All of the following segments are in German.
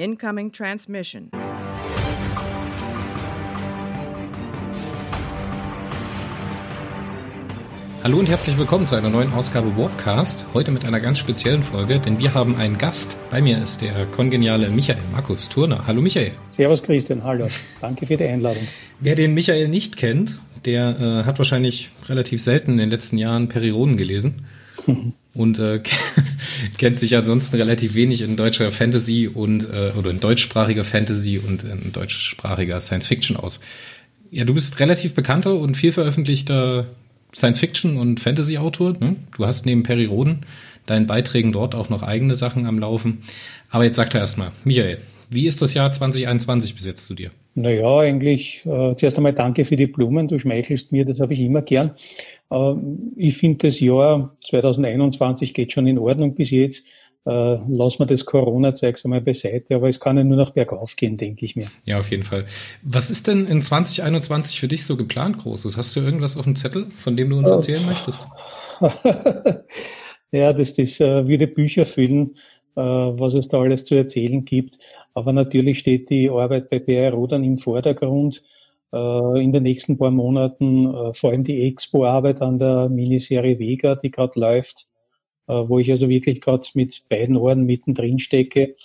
Incoming transmission. Hallo und herzlich willkommen zu einer neuen Ausgabe Warpcast. Heute mit einer ganz speziellen Folge, denn wir haben einen Gast. Bei mir ist der kongeniale Michael Markus Turner. Hallo Michael. Servus Christian, hallo. Danke für die Einladung. Wer den Michael nicht kennt, der äh, hat wahrscheinlich relativ selten in den letzten Jahren Perioden gelesen. und äh, kennt sich ansonsten relativ wenig in deutscher Fantasy und äh, oder in deutschsprachiger Fantasy und in deutschsprachiger Science Fiction aus. Ja, du bist relativ bekannter und viel veröffentlichter Science-Fiction- und Fantasy-Autor. Ne? Du hast neben Perry Roden deinen Beiträgen dort auch noch eigene Sachen am Laufen. Aber jetzt sag doch erstmal, Michael, wie ist das Jahr 2021 bis jetzt zu dir? Naja, eigentlich äh, zuerst einmal danke für die Blumen. Du schmeichelst mir, das habe ich immer gern. Äh, ich finde, das Jahr 2021 geht schon in Ordnung bis jetzt äh, lassen wir das Corona-Zeugs einmal beiseite, aber es kann ja nur noch bergauf gehen, denke ich mir. Ja, auf jeden Fall. Was ist denn in 2021 für dich so geplant Großes? Hast du irgendwas auf dem Zettel, von dem du uns erzählen möchtest? ja, das, das äh, würde Bücher füllen, äh, was es da alles zu erzählen gibt. Aber natürlich steht die Arbeit bei BRO dann im Vordergrund. Äh, in den nächsten paar Monaten äh, vor allem die Expo-Arbeit an der Miniserie Vega, die gerade läuft äh, wo ich also wirklich gerade mit beiden Ohren mittendrin stecke.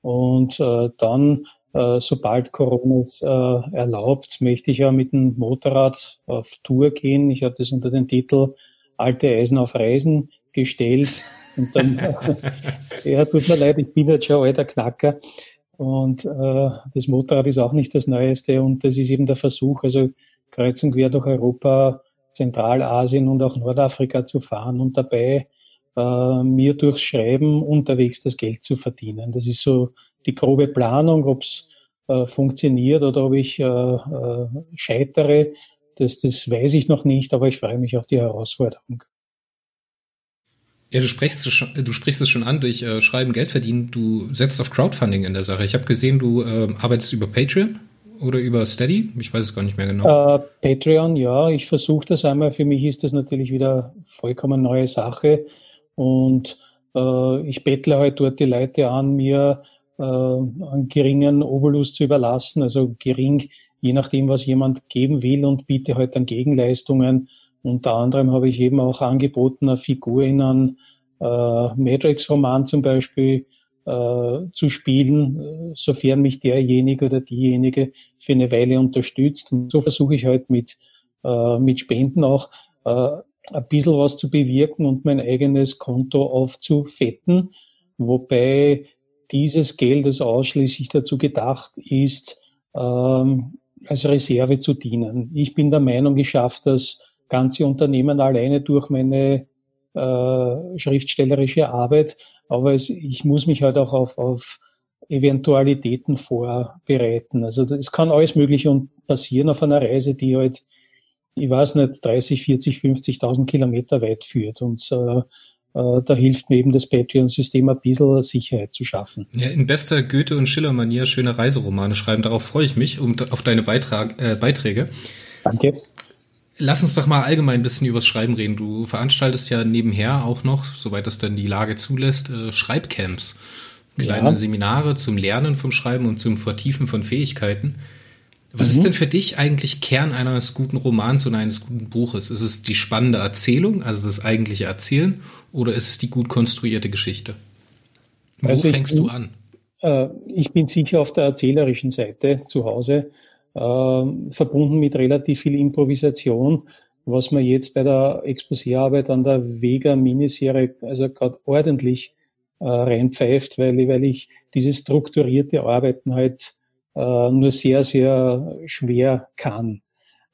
Und dann, sobald Corona es erlaubt, möchte ich ja mit dem Motorrad auf Tour gehen. Ich habe das unter den Titel Alte Eisen auf Reisen gestellt. Und dann, ja, tut mir leid, ich bin jetzt schon alter Knacker. Und äh, das Motorrad ist auch nicht das Neueste. Und das ist eben der Versuch, also kreuz und quer durch Europa, Zentralasien und auch Nordafrika zu fahren und dabei äh, mir durchs Schreiben unterwegs das Geld zu verdienen. Das ist so die grobe Planung, ob es äh, funktioniert oder ob ich äh, äh, scheitere. Das, das weiß ich noch nicht, aber ich freue mich auf die Herausforderung. Ja, du sprichst, du sprichst es schon an, durch äh, Schreiben Geld verdienen. Du setzt auf Crowdfunding in der Sache. Ich habe gesehen, du äh, arbeitest über Patreon oder über Steady? Ich weiß es gar nicht mehr genau. Äh, Patreon, ja, ich versuche das einmal. Für mich ist das natürlich wieder vollkommen neue Sache. Und äh, ich bettle halt dort die Leute an, mir äh, einen geringen Obolus zu überlassen, also gering, je nachdem, was jemand geben will und biete halt dann Gegenleistungen. Unter anderem habe ich eben auch angeboten, eine Figur in einem äh, Matrix-Roman zum Beispiel äh, zu spielen, sofern mich derjenige oder diejenige für eine Weile unterstützt. Und so versuche ich halt mit, äh, mit Spenden auch äh, ein bisschen was zu bewirken und mein eigenes Konto aufzufetten, wobei dieses Geld das ausschließlich dazu gedacht ist, ähm, als Reserve zu dienen. Ich bin der Meinung, ich schaffe das ganze Unternehmen alleine durch meine äh, schriftstellerische Arbeit, aber es, ich muss mich halt auch auf, auf Eventualitäten vorbereiten. Also es kann alles Mögliche passieren auf einer Reise, die halt ich weiß nicht, 30, 40, 50.000 Kilometer weit führt. Und äh, äh, da hilft mir eben das Patreon-System ein bisschen Sicherheit zu schaffen. Ja, in bester Goethe- und Schiller-Manier schöne Reiseromane schreiben. Darauf freue ich mich um, auf deine Beitrag, äh, Beiträge. Danke. Lass uns doch mal allgemein ein bisschen übers Schreiben reden. Du veranstaltest ja nebenher auch noch, soweit das dann die Lage zulässt, äh, Schreibcamps. Kleine ja. Seminare zum Lernen vom Schreiben und zum Vertiefen von Fähigkeiten. Was mhm. ist denn für dich eigentlich Kern eines guten Romans und eines guten Buches? Ist es die spannende Erzählung, also das eigentliche Erzählen, oder ist es die gut konstruierte Geschichte? Wo also fängst bin, du an? Äh, ich bin sicher auf der erzählerischen Seite zu Hause, verbunden mit relativ viel Improvisation, was mir jetzt bei der Exposé-Arbeit an der Vega-Miniserie also gerade ordentlich äh, reinpfeift, weil, weil ich dieses strukturierte Arbeiten halt äh, nur sehr, sehr schwer kann.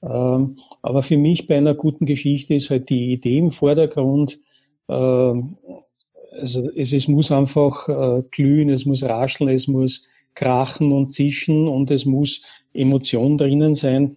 Ähm, aber für mich bei einer guten Geschichte ist halt die Idee im Vordergrund. Äh, also es, es muss einfach äh, glühen, es muss rascheln, es muss krachen und zischen und es muss Emotion drinnen sein.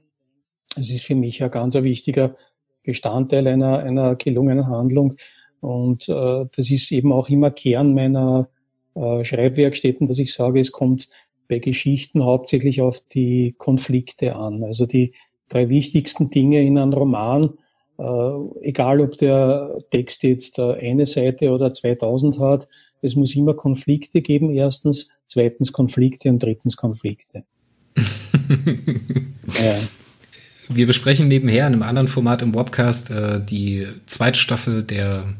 Es ist für mich ein ganz wichtiger Bestandteil einer, einer gelungenen Handlung. Und äh, das ist eben auch immer Kern meiner äh, Schreibwerkstätten, dass ich sage, es kommt bei Geschichten hauptsächlich auf die Konflikte an. Also die drei wichtigsten Dinge in einem Roman, äh, egal ob der Text jetzt eine Seite oder 2000 hat, es muss immer Konflikte geben, erstens, zweitens Konflikte und drittens Konflikte. ja. Wir besprechen nebenher in einem anderen Format im Webcast äh, die zweite Staffel der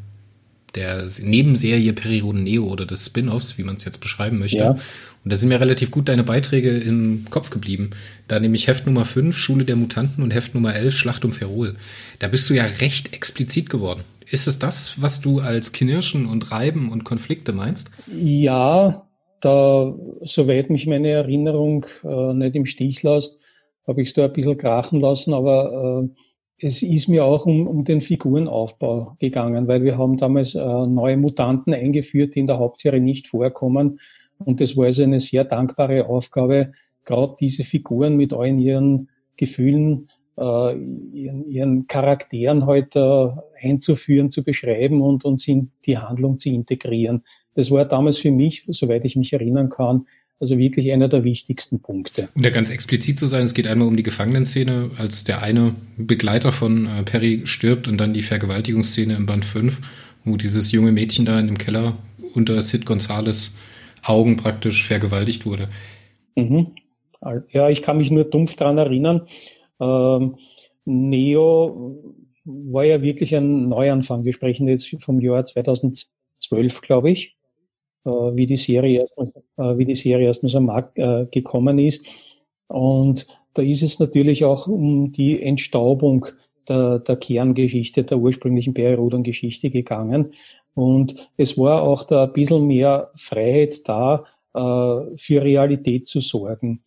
der Nebenserie Perioden Neo oder des Spin-offs, wie man es jetzt beschreiben möchte. Ja. Und da sind mir relativ gut deine Beiträge im Kopf geblieben. Da nämlich Heft Nummer 5, Schule der Mutanten und Heft Nummer 11, Schlacht um Ferrol. Da bist du ja recht explizit geworden. Ist es das, was du als Knirschen und Reiben und Konflikte meinst? Ja, da, soweit mich meine Erinnerung äh, nicht im Stich lässt, habe ich es da ein bisschen krachen lassen, aber äh, es ist mir auch um, um den Figurenaufbau gegangen, weil wir haben damals äh, neue Mutanten eingeführt, die in der Hauptserie nicht vorkommen. Und das war also eine sehr dankbare Aufgabe, gerade diese Figuren mit allen ihren Gefühlen, ihren, ihren Charakteren heute äh, einzuführen, zu beschreiben und, und in die Handlung zu integrieren. Das war damals für mich, soweit ich mich erinnern kann, also wirklich einer der wichtigsten Punkte. Um da ganz explizit zu sein, es geht einmal um die Gefangenenszene, als der eine Begleiter von äh, Perry stirbt und dann die Vergewaltigungsszene im Band 5, wo dieses junge Mädchen da in dem Keller unter Sid Gonzales Augen praktisch vergewaltigt wurde. Mhm. Ja, ich kann mich nur dumpf daran erinnern. Ähm, Neo war ja wirklich ein Neuanfang. Wir sprechen jetzt vom Jahr 2012, glaube ich. Äh, wie die Serie erstmal, äh, wie die Serie erstmals am Markt äh, gekommen ist. Und da ist es natürlich auch um die Entstaubung der, der Kerngeschichte, der ursprünglichen Periroden-Geschichte gegangen. Und es war auch da ein bisschen mehr Freiheit da, äh, für Realität zu sorgen.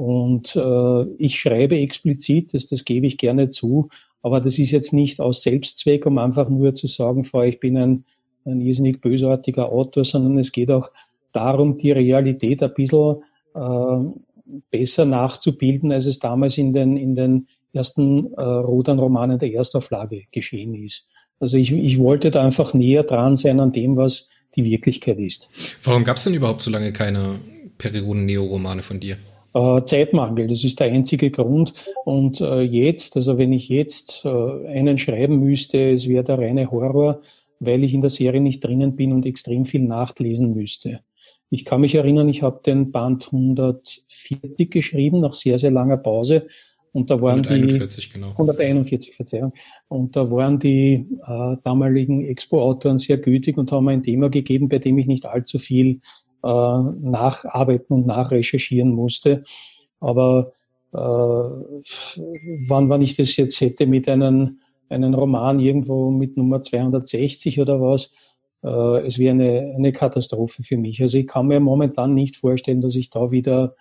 Und äh, ich schreibe explizit, das, das gebe ich gerne zu, aber das ist jetzt nicht aus Selbstzweck, um einfach nur zu sagen, ich bin ein ein irrsinnig bösartiger Autor, sondern es geht auch darum, die Realität ein bisschen äh, besser nachzubilden, als es damals in den, in den ersten äh, Rodan-Romanen der Erstauflage geschehen ist. Also ich, ich wollte da einfach näher dran sein an dem, was die Wirklichkeit ist. Warum gab es denn überhaupt so lange keine Periroden-Neo-Romane von dir? Äh, Zeitmangel, das ist der einzige Grund. Und äh, jetzt, also wenn ich jetzt äh, einen schreiben müsste, es wäre der reine Horror, weil ich in der Serie nicht drinnen bin und extrem viel nachlesen müsste. Ich kann mich erinnern, ich habe den Band 140 geschrieben, nach sehr, sehr langer Pause. Und da waren 141, die, genau. 141, Verzeihung. Und da waren die äh, damaligen Expo-Autoren sehr gütig und haben ein Thema gegeben, bei dem ich nicht allzu viel äh, nacharbeiten und nachrecherchieren musste. Aber äh, wann, wann ich das jetzt hätte mit einem einen Roman irgendwo mit Nummer 260 oder was. Äh, es wäre eine, eine Katastrophe für mich. Also ich kann mir momentan nicht vorstellen, dass ich da wieder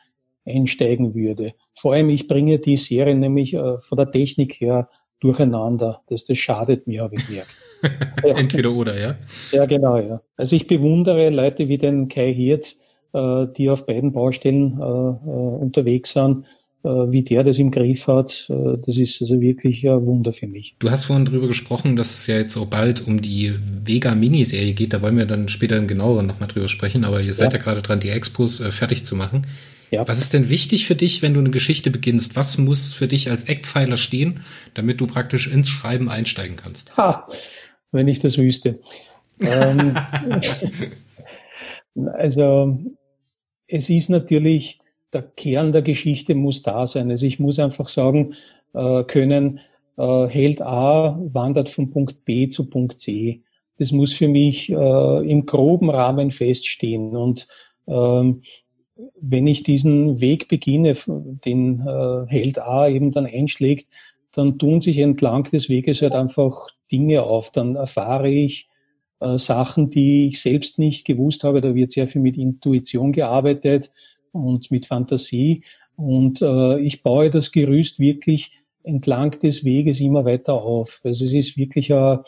einsteigen würde. Vor allem, ich bringe die Serie nämlich äh, von der Technik her durcheinander. Das, das schadet mir, habe ich gemerkt. Entweder oder, ja? Ja, genau, ja. Also ich bewundere Leute wie den Kai Hirt, äh, die auf beiden Baustellen äh, äh unterwegs sind äh, wie der das im Griff hat, äh, das ist also wirklich ein Wunder für mich. Du hast vorhin darüber gesprochen, dass es ja jetzt auch bald um die Vega-Miniserie geht. Da wollen wir dann später im genaueren nochmal drüber sprechen, aber ihr seid ja, ja gerade dran, die Expos fertig zu machen. Ja. Was ist denn wichtig für dich, wenn du eine Geschichte beginnst? Was muss für dich als Eckpfeiler stehen, damit du praktisch ins Schreiben einsteigen kannst? Ha, wenn ich das wüsste. ähm, also es ist natürlich der Kern der Geschichte muss da sein. Also ich muss einfach sagen äh, können, äh, Held A wandert von Punkt B zu Punkt C. Das muss für mich äh, im groben Rahmen feststehen. Und ähm, wenn ich diesen Weg beginne, den äh, Held A eben dann einschlägt, dann tun sich entlang des Weges halt einfach Dinge auf. Dann erfahre ich äh, Sachen, die ich selbst nicht gewusst habe. Da wird sehr viel mit Intuition gearbeitet und mit Fantasie. Und äh, ich baue das Gerüst wirklich entlang des Weges immer weiter auf. Also es ist wirklich ein,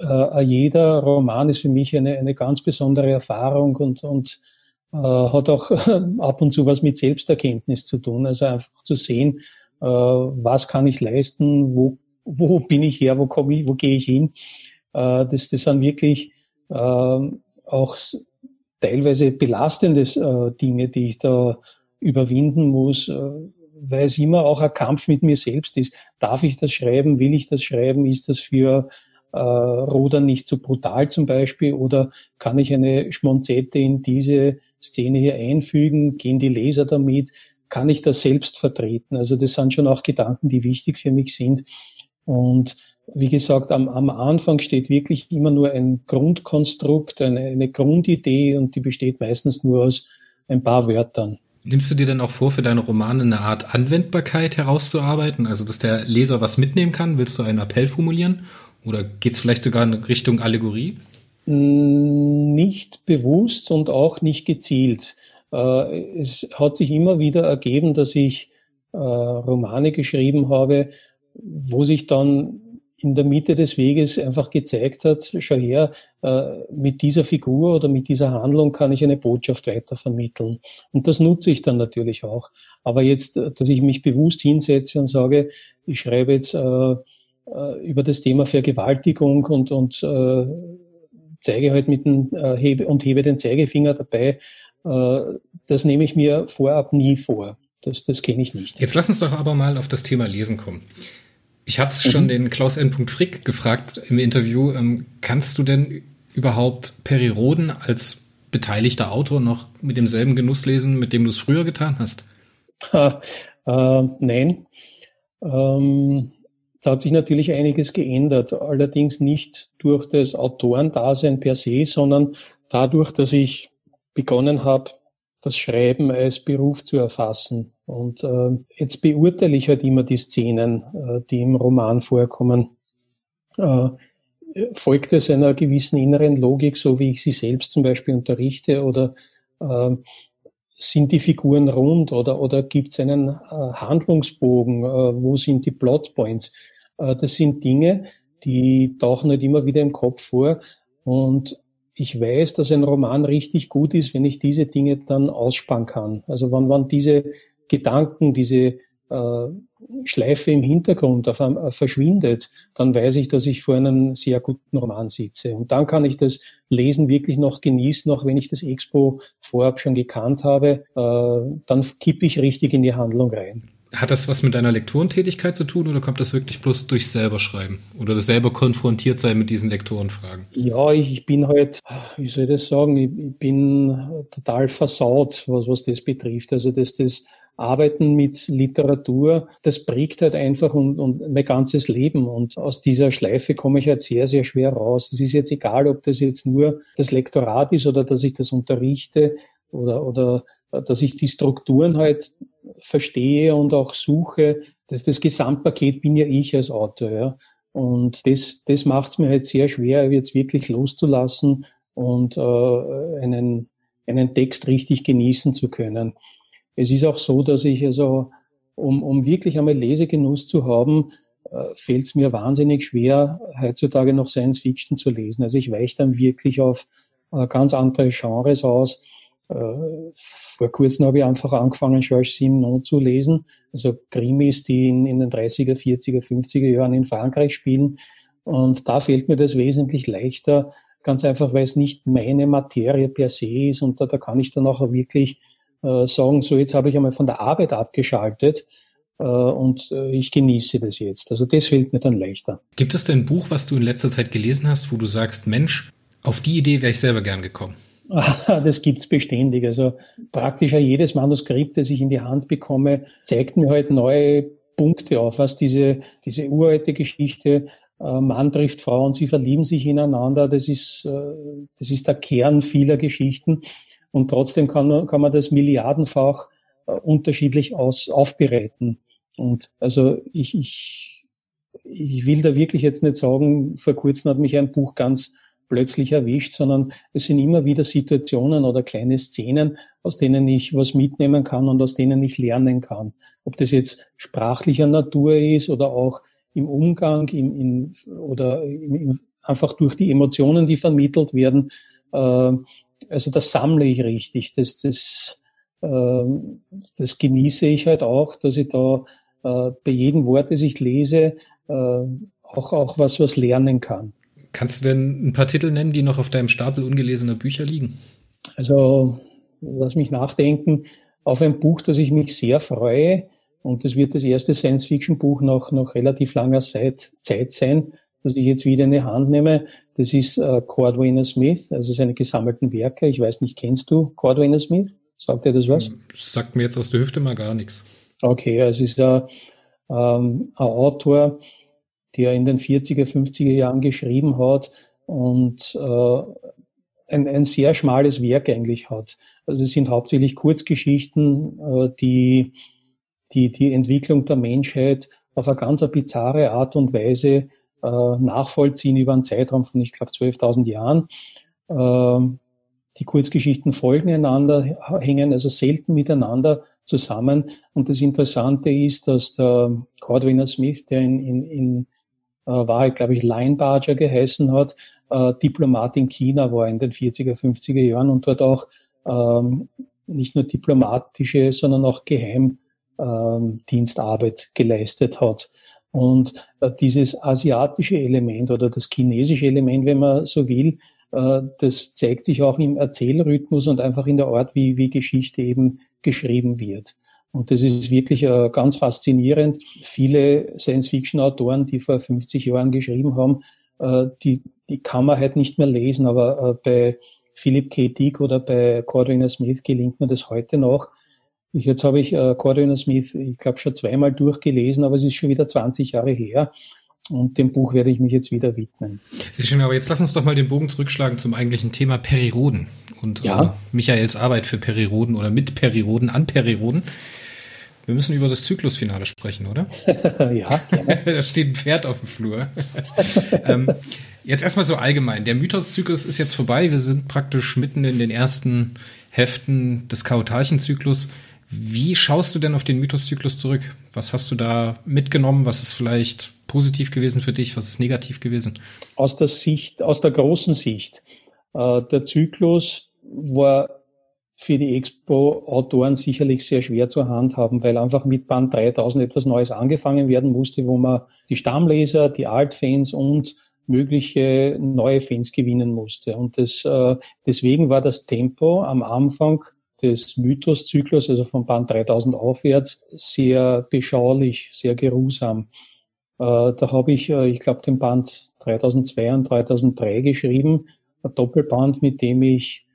äh, jeder Roman ist für mich eine, eine ganz besondere Erfahrung und, und hat auch ab und zu was mit Selbsterkenntnis zu tun. Also einfach zu sehen, äh, was kann ich leisten, wo, wo bin ich her, wo komme ich, wo gehe ich hin. Äh, das, das sind wirklich äh, auch teilweise belastende äh, Dinge, die ich da überwinden muss, äh, weil es immer auch ein Kampf mit mir selbst ist. Darf ich das schreiben? Will ich das schreiben? Ist das für äh, Rudern nicht zu brutal zum Beispiel oder kann ich eine Schmonzette in diese Szene hier einfügen? Gehen die Leser damit? Kann ich das selbst vertreten? Also das sind schon auch Gedanken, die wichtig für mich sind. Und wie gesagt, am, am Anfang steht wirklich immer nur ein Grundkonstrukt, eine, eine Grundidee und die besteht meistens nur aus ein paar Wörtern. Nimmst du dir dann auch vor, für deine Romane eine Art Anwendbarkeit herauszuarbeiten, also dass der Leser was mitnehmen kann? Willst du einen Appell formulieren oder geht es vielleicht sogar in Richtung Allegorie? Nicht bewusst und auch nicht gezielt. Äh, es hat sich immer wieder ergeben, dass ich äh, Romane geschrieben habe, wo sich dann in der Mitte des Weges einfach gezeigt hat, schau her, äh, mit dieser Figur oder mit dieser Handlung kann ich eine Botschaft weitervermitteln. Und das nutze ich dann natürlich auch. Aber jetzt, dass ich mich bewusst hinsetze und sage, ich schreibe jetzt äh, über das Thema Vergewaltigung und, und äh, zeige halt mit dem äh, hebe und hebe den Zeigefinger dabei. Äh, das nehme ich mir vorab nie vor. Das, das kenne ich nicht. Jetzt lass uns doch aber mal auf das Thema Lesen kommen. Ich hatte schon mhm. den Klaus N. Frick gefragt im Interview, ähm, kannst du denn überhaupt Peri Roden als beteiligter Autor noch mit demselben Genuss lesen, mit dem du es früher getan hast? Ha, äh, nein. Ähm, da hat sich natürlich einiges geändert, allerdings nicht durch das Autorendasein per se, sondern dadurch, dass ich begonnen habe, das Schreiben als Beruf zu erfassen. Und äh, jetzt beurteile ich halt immer die Szenen, äh, die im Roman vorkommen. Äh, folgt es einer gewissen inneren Logik, so wie ich sie selbst zum Beispiel unterrichte, oder äh, sind die Figuren rund oder, oder gibt es einen äh, Handlungsbogen? Äh, wo sind die Plotpoints? Äh, das sind Dinge, die tauchen nicht immer wieder im Kopf vor. Und ich weiß, dass ein Roman richtig gut ist, wenn ich diese Dinge dann ausspannen kann. Also wenn, wenn diese Gedanken, diese äh, Schleife im Hintergrund auf, äh, verschwindet, dann weiß ich, dass ich vor einem sehr guten Roman sitze. Und dann kann ich das Lesen wirklich noch genießen, auch wenn ich das Expo vorab schon gekannt habe, äh, dann kippe ich richtig in die Handlung rein. Hat das was mit deiner Lektorentätigkeit zu tun oder kommt das wirklich bloß durch selber schreiben oder das selber konfrontiert sein mit diesen Lektorenfragen? Ja, ich bin halt, wie soll ich das sagen, ich bin total versaut, was, was das betrifft. Also das, das Arbeiten mit Literatur, das prägt halt einfach und, und mein ganzes Leben. Und aus dieser Schleife komme ich halt sehr, sehr schwer raus. Es ist jetzt egal, ob das jetzt nur das Lektorat ist oder dass ich das unterrichte oder, oder dass ich die Strukturen halt verstehe und auch suche. Das, das Gesamtpaket bin ja ich als Autor. Ja. Und das, das macht es mir halt sehr schwer, jetzt wirklich loszulassen und äh, einen, einen Text richtig genießen zu können. Es ist auch so, dass ich also, um, um wirklich einmal Lesegenuss zu haben, äh, fällt es mir wahnsinnig schwer, heutzutage noch Science Fiction zu lesen. Also ich weiche dann wirklich auf äh, ganz andere Genres aus. Äh, vor kurzem habe ich einfach angefangen, Georges Simenon zu lesen, also Krimis, die in, in den 30er, 40er, 50er Jahren in Frankreich spielen. Und da fällt mir das wesentlich leichter, ganz einfach, weil es nicht meine Materie per se ist. Und da, da kann ich dann auch wirklich äh, sagen, so jetzt habe ich einmal von der Arbeit abgeschaltet äh, und äh, ich genieße das jetzt. Also das fällt mir dann leichter. Gibt es denn ein Buch, was du in letzter Zeit gelesen hast, wo du sagst, Mensch, auf die Idee wäre ich selber gern gekommen? Das gibt's beständig. Also praktisch jedes Manuskript, das ich in die Hand bekomme, zeigt mir halt neue Punkte auf, was diese, diese uralte Geschichte, äh, Mann trifft Frau und sie verlieben sich ineinander, das ist, äh, das ist der Kern vieler Geschichten. Und trotzdem kann, man, kann man das milliardenfach äh, unterschiedlich aus, aufbereiten. Und also ich, ich, ich will da wirklich jetzt nicht sagen, vor kurzem hat mich ein Buch ganz plötzlich erwischt, sondern es sind immer wieder Situationen oder kleine Szenen, aus denen ich was mitnehmen kann und aus denen ich lernen kann. Ob das jetzt sprachlicher Natur ist oder auch im Umgang im, im, oder im, einfach durch die Emotionen, die vermittelt werden. Äh, also das sammle ich richtig. Das, das, äh, das genieße ich halt auch, dass ich da äh, bei jedem Wort, das ich lese, äh, auch, auch was, was lernen kann. Kannst du denn ein paar Titel nennen, die noch auf deinem Stapel ungelesener Bücher liegen? Also, lass mich nachdenken, auf ein Buch, das ich mich sehr freue. Und das wird das erste Science-Fiction-Buch nach, nach relativ langer Zeit, Zeit sein. das ich jetzt wieder in die Hand nehme, das ist äh, Cordwainer Smith, also seine gesammelten Werke. Ich weiß nicht, kennst du Cordwainer Smith? Sagt dir das was? Sagt mir jetzt aus der Hüfte mal gar nichts. Okay, also es ist ein, ähm, ein Autor, der in den 40er, 50er Jahren geschrieben hat und äh, ein, ein sehr schmales Werk eigentlich hat. Also es sind hauptsächlich Kurzgeschichten, äh, die, die die Entwicklung der Menschheit auf eine ganz bizarre Art und Weise äh, nachvollziehen über einen Zeitraum von, ich glaube, 12.000 Jahren. Äh, die Kurzgeschichten folgen einander, hängen also selten miteinander zusammen. Und das Interessante ist, dass der Cordwainer Smith, der in, in, in äh, Wahrheit, glaube ich, Line Barger geheißen hat, äh, Diplomat in China war in den 40er, 50er Jahren und dort auch ähm, nicht nur diplomatische, sondern auch Geheimdienstarbeit ähm, geleistet hat. Und äh, dieses asiatische Element oder das chinesische Element, wenn man so will, das zeigt sich auch im Erzählrhythmus und einfach in der Art, wie, wie Geschichte eben geschrieben wird. Und das ist wirklich äh, ganz faszinierend. Viele Science-Fiction-Autoren, die vor 50 Jahren geschrieben haben, äh, die, die kann man halt nicht mehr lesen, aber äh, bei Philip K. Dick oder bei Cordwainer Smith gelingt mir das heute noch. Ich, jetzt habe ich äh, Cordwainer Smith, ich glaube, schon zweimal durchgelesen, aber es ist schon wieder 20 Jahre her. Und dem Buch werde ich mich jetzt wieder widmen. Sehr schön, aber jetzt lass uns doch mal den Bogen zurückschlagen zum eigentlichen Thema Periroden und ja. äh, Michaels Arbeit für Periroden oder mit Periroden an Periroden. Wir müssen über das Zyklusfinale sprechen, oder? ja. da steht ein Pferd auf dem Flur. ähm, jetzt erstmal so allgemein. Der Mythoszyklus ist jetzt vorbei. Wir sind praktisch mitten in den ersten Heften des Kautarchenzyklus. Wie schaust du denn auf den Mythoszyklus zurück? Was hast du da mitgenommen? Was ist vielleicht positiv gewesen für dich? Was ist negativ gewesen? Aus der Sicht, aus der großen Sicht. Äh, der Zyklus war für die Expo-Autoren sicherlich sehr schwer zu handhaben, weil einfach mit Band 3000 etwas Neues angefangen werden musste, wo man die Stammleser, die Altfans und mögliche neue Fans gewinnen musste. Und das, äh, deswegen war das Tempo am Anfang des Mythoszyklus, also von Band 3000 aufwärts, sehr beschaulich, sehr geruhsam. Äh, da habe ich, äh, ich glaube, den Band 3002 und 3003 geschrieben, ein Doppelband, mit dem ich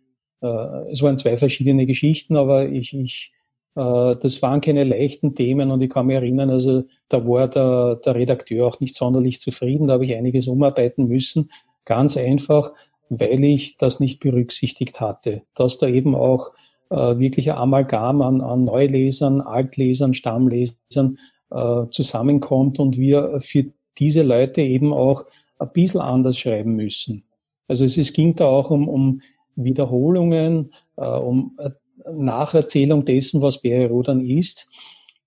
äh, es waren zwei verschiedene Geschichten, aber ich, ich das waren keine leichten Themen und ich kann mich erinnern, also da war der, der Redakteur auch nicht sonderlich zufrieden, da habe ich einiges umarbeiten müssen. Ganz einfach, weil ich das nicht berücksichtigt hatte, dass da eben auch äh, wirklich ein Amalgam an, an Neulesern, Altlesern, Stammlesern äh, zusammenkommt und wir für diese Leute eben auch ein bisschen anders schreiben müssen. Also es, es ging da auch um, um Wiederholungen, äh, um äh, Nacherzählung dessen, was Perirodan ist.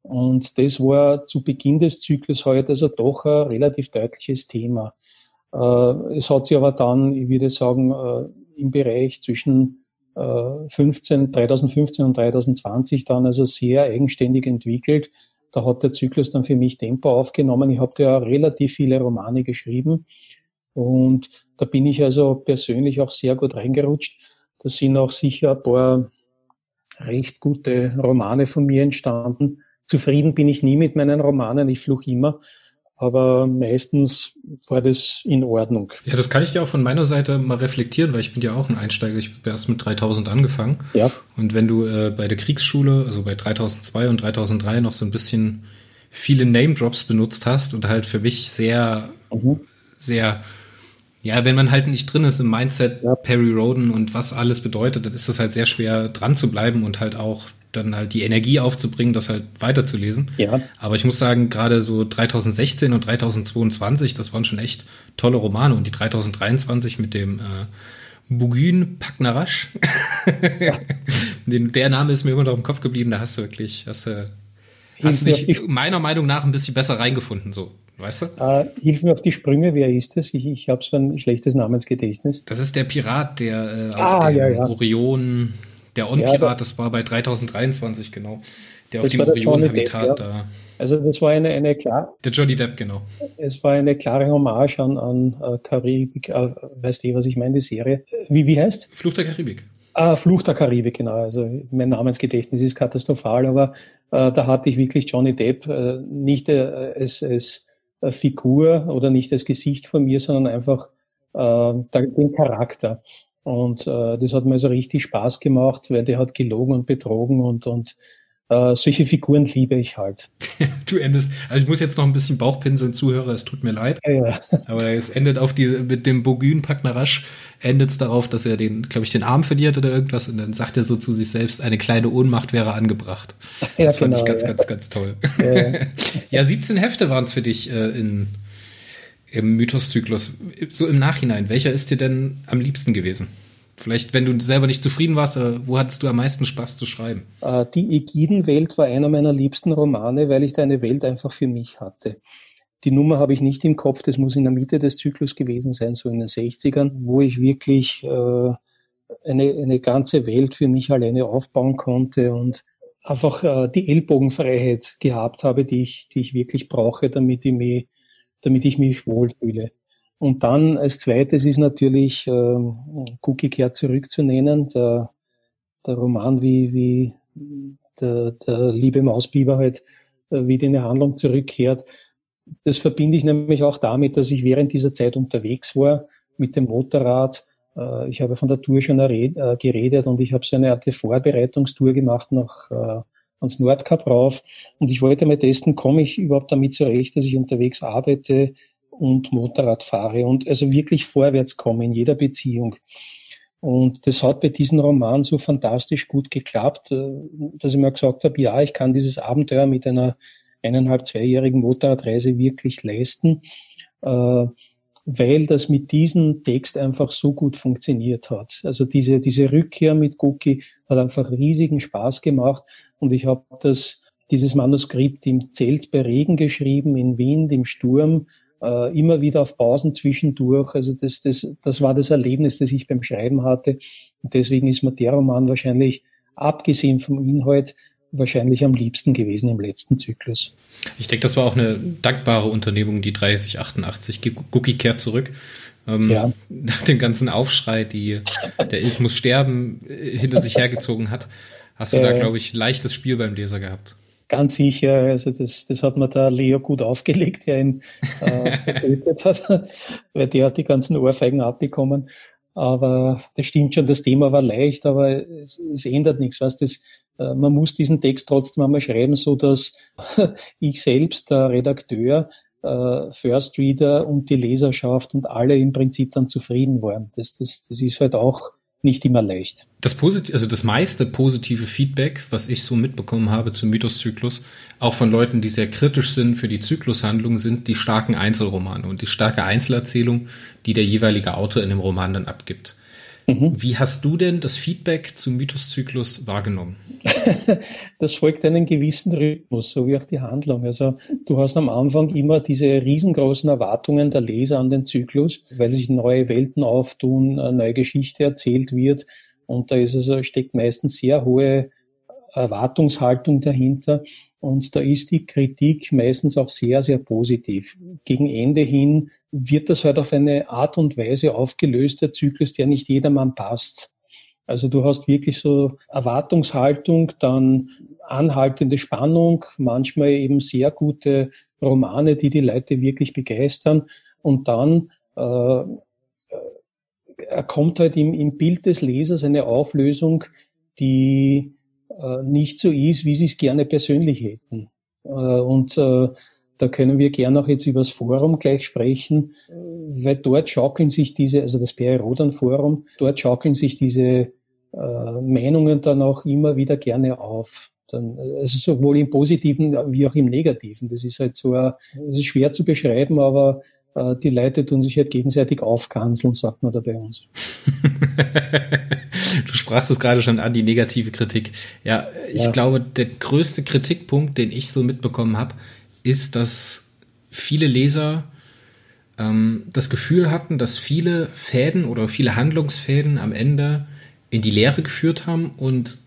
Und das war zu Beginn des Zyklus heute also doch ein relativ deutliches Thema. Äh, es hat sich aber dann, ich würde sagen, äh, im Bereich zwischen 15, 2015 und 2020 dann also sehr eigenständig entwickelt. Da hat der Zyklus dann für mich Tempo aufgenommen. Ich habe ja relativ viele Romane geschrieben und da bin ich also persönlich auch sehr gut reingerutscht. Da sind auch sicher ein paar recht gute Romane von mir entstanden. Zufrieden bin ich nie mit meinen Romanen, ich fluche immer, aber meistens war das in Ordnung. Ja, das kann ich dir auch von meiner Seite mal reflektieren, weil ich bin ja auch ein Einsteiger. Ich habe erst mit 3000 angefangen. Ja. Und wenn du äh, bei der Kriegsschule, also bei 3002 und 3003 noch so ein bisschen viele Name Drops benutzt hast und halt für mich sehr, mhm. sehr ja, wenn man halt nicht drin ist im Mindset ja. Perry Roden und was alles bedeutet, dann ist es halt sehr schwer dran zu bleiben und halt auch dann halt die Energie aufzubringen, das halt weiterzulesen. Ja. Aber ich muss sagen, gerade so 3016 und 3022, das waren schon echt tolle Romane und die 3023 mit dem äh, Bugün Paknarash, ja. der Name ist mir immer noch im Kopf geblieben, da hast du wirklich, hast du, hast du dich meiner Meinung nach ein bisschen besser reingefunden, so. Weißt du? Äh, hilf mir auf die Sprünge, wer ist das? Ich, ich habe so ein schlechtes Namensgedächtnis. Das ist der Pirat, der äh, auf ah, dem ja, ja. Orion, der On-Pirat, ja, das, war bei 3023, genau. Der auf dem Orion-Habitat da. Also das war eine, eine klar. Der Johnny Depp, genau. Es war eine klare Hommage an, an uh, Karibik, uh, weißt du, was ich meine, die Serie. Wie, wie heißt? Fluch der Karibik. Ah, Fluch der Karibik, genau. Also mein Namensgedächtnis ist katastrophal, aber äh, da hatte ich wirklich Johnny Depp äh, nicht äh, als äh, Figur oder nicht als Gesicht von mir, sondern einfach äh, den Charakter. Und äh, das hat mir also richtig Spaß gemacht, weil der hat gelogen und betrogen und, und äh, solche Figuren liebe ich halt. du endest, also ich muss jetzt noch ein bisschen Bauchpinseln, Zuhörer, es tut mir leid. Ja, ja. Aber es endet auf diese, mit dem Bogün Pagnarasch endet es darauf, dass er den, glaube ich, den Arm verliert oder irgendwas und dann sagt er so zu sich selbst, eine kleine Ohnmacht wäre angebracht. Ja, das fand genau, ich ganz, ja. ganz, ganz toll. Ja, ja 17 Hefte waren es für dich äh, in, im Mythoszyklus. So im Nachhinein, welcher ist dir denn am liebsten gewesen? Vielleicht, wenn du selber nicht zufrieden warst, äh, wo hattest du am meisten Spaß zu schreiben? Äh, die Ägidenwelt war einer meiner liebsten Romane, weil ich da eine Welt einfach für mich hatte. Die Nummer habe ich nicht im Kopf, das muss in der Mitte des Zyklus gewesen sein, so in den 60ern, wo ich wirklich äh, eine, eine ganze Welt für mich alleine aufbauen konnte und einfach die Ellbogenfreiheit gehabt habe, die ich, die ich wirklich brauche, damit ich mich, damit ich mich wohlfühle. Und dann als zweites ist natürlich ähm, Cookie kehrt zurück der, der Roman, wie, wie der, der liebe Mausbiber halt äh, wieder in die Handlung zurückkehrt. Das verbinde ich nämlich auch damit, dass ich während dieser Zeit unterwegs war mit dem Motorrad. Äh, ich habe von der Tour schon äh, geredet und ich habe so eine Art Vorbereitungstour gemacht nach äh, ans Nordkap rauf. Und ich wollte mal testen, komme ich überhaupt damit zurecht, dass ich unterwegs arbeite, und Motorrad fahre und also wirklich vorwärts komme in jeder Beziehung. Und das hat bei diesem Roman so fantastisch gut geklappt, äh, dass ich mir gesagt habe, ja, ich kann dieses Abenteuer mit einer eineinhalb, zweijährigen Motorradreise wirklich leisten, äh, weil das mit diesem Text einfach so gut funktioniert hat. Also diese, diese Rückkehr mit Cookie hat einfach riesigen Spaß gemacht und ich habe das, dieses Manuskript im Zelt bei Regen geschrieben, in Wind, im Sturm, äh, immer wieder auf Pausen zwischendurch. Also das, das, das war das Erlebnis, das ich beim Schreiben hatte. Und deswegen ist mir der Roman wahrscheinlich, abgesehen vom Inhalt, wahrscheinlich am liebsten gewesen im letzten Zyklus. Ich denke, das war auch eine dankbare Unternehmung, die 3088. Cookie kehrt zurück. Ähm, ja. Nach dem ganzen Aufschrei, die der Ilk muss sterben äh, hinter sich hergezogen hat, hast du äh, da, glaube ich, leichtes Spiel beim Leser gehabt. Ganz sicher, also das, das hat mir der Leo gut aufgelegt, der ihn äh, vertötet hat, weil der hat die ganzen Ohrfeigen abbekommen. Aber das stimmt schon, das Thema war leicht, aber es, es ändert nichts. Was das, äh, man muss diesen Text trotzdem einmal schreiben, so dass ich selbst, der Redakteur, äh, First Reader und die Leserschaft und alle im Prinzip dann zufrieden waren. Das, das, das ist halt auch nicht immer leicht. Das positive, also das meiste positive Feedback, was ich so mitbekommen habe zum Mythoszyklus, auch von Leuten, die sehr kritisch sind für die Zyklushandlung, sind die starken Einzelromane und die starke Einzelerzählung, die der jeweilige Autor in dem Roman dann abgibt. Mhm. Wie hast du denn das Feedback zum Mythoszyklus wahrgenommen? das folgt einem gewissen Rhythmus, so wie auch die Handlung. Also du hast am Anfang immer diese riesengroßen Erwartungen der Leser an den Zyklus, weil sich neue Welten auftun, eine neue Geschichte erzählt wird. Und da ist also, steckt meistens sehr hohe Erwartungshaltung dahinter. Und da ist die Kritik meistens auch sehr, sehr positiv. Gegen Ende hin wird das halt auf eine Art und Weise aufgelöst, der Zyklus, der nicht jedermann passt. Also du hast wirklich so Erwartungshaltung, dann anhaltende Spannung, manchmal eben sehr gute Romane, die die Leute wirklich begeistern. Und dann äh, er kommt halt im, im Bild des Lesers eine Auflösung, die äh, nicht so ist, wie sie es gerne persönlich hätten. Äh, und äh, da können wir gerne auch jetzt über das Forum gleich sprechen, weil dort schaukeln sich diese, also das Peri Rodan Forum, dort schaukeln sich diese äh, Meinungen dann auch immer wieder gerne auf. Dann, also sowohl im Positiven wie auch im Negativen. Das ist halt so, das ist schwer zu beschreiben, aber äh, die Leute tun sich halt gegenseitig aufkanzeln, sagt man da bei uns. du sprachst es gerade schon an, die negative Kritik. Ja, ich ja. glaube, der größte Kritikpunkt, den ich so mitbekommen habe, ist, dass viele Leser ähm, das Gefühl hatten, dass viele Fäden oder viele Handlungsfäden am Ende in die Leere geführt haben und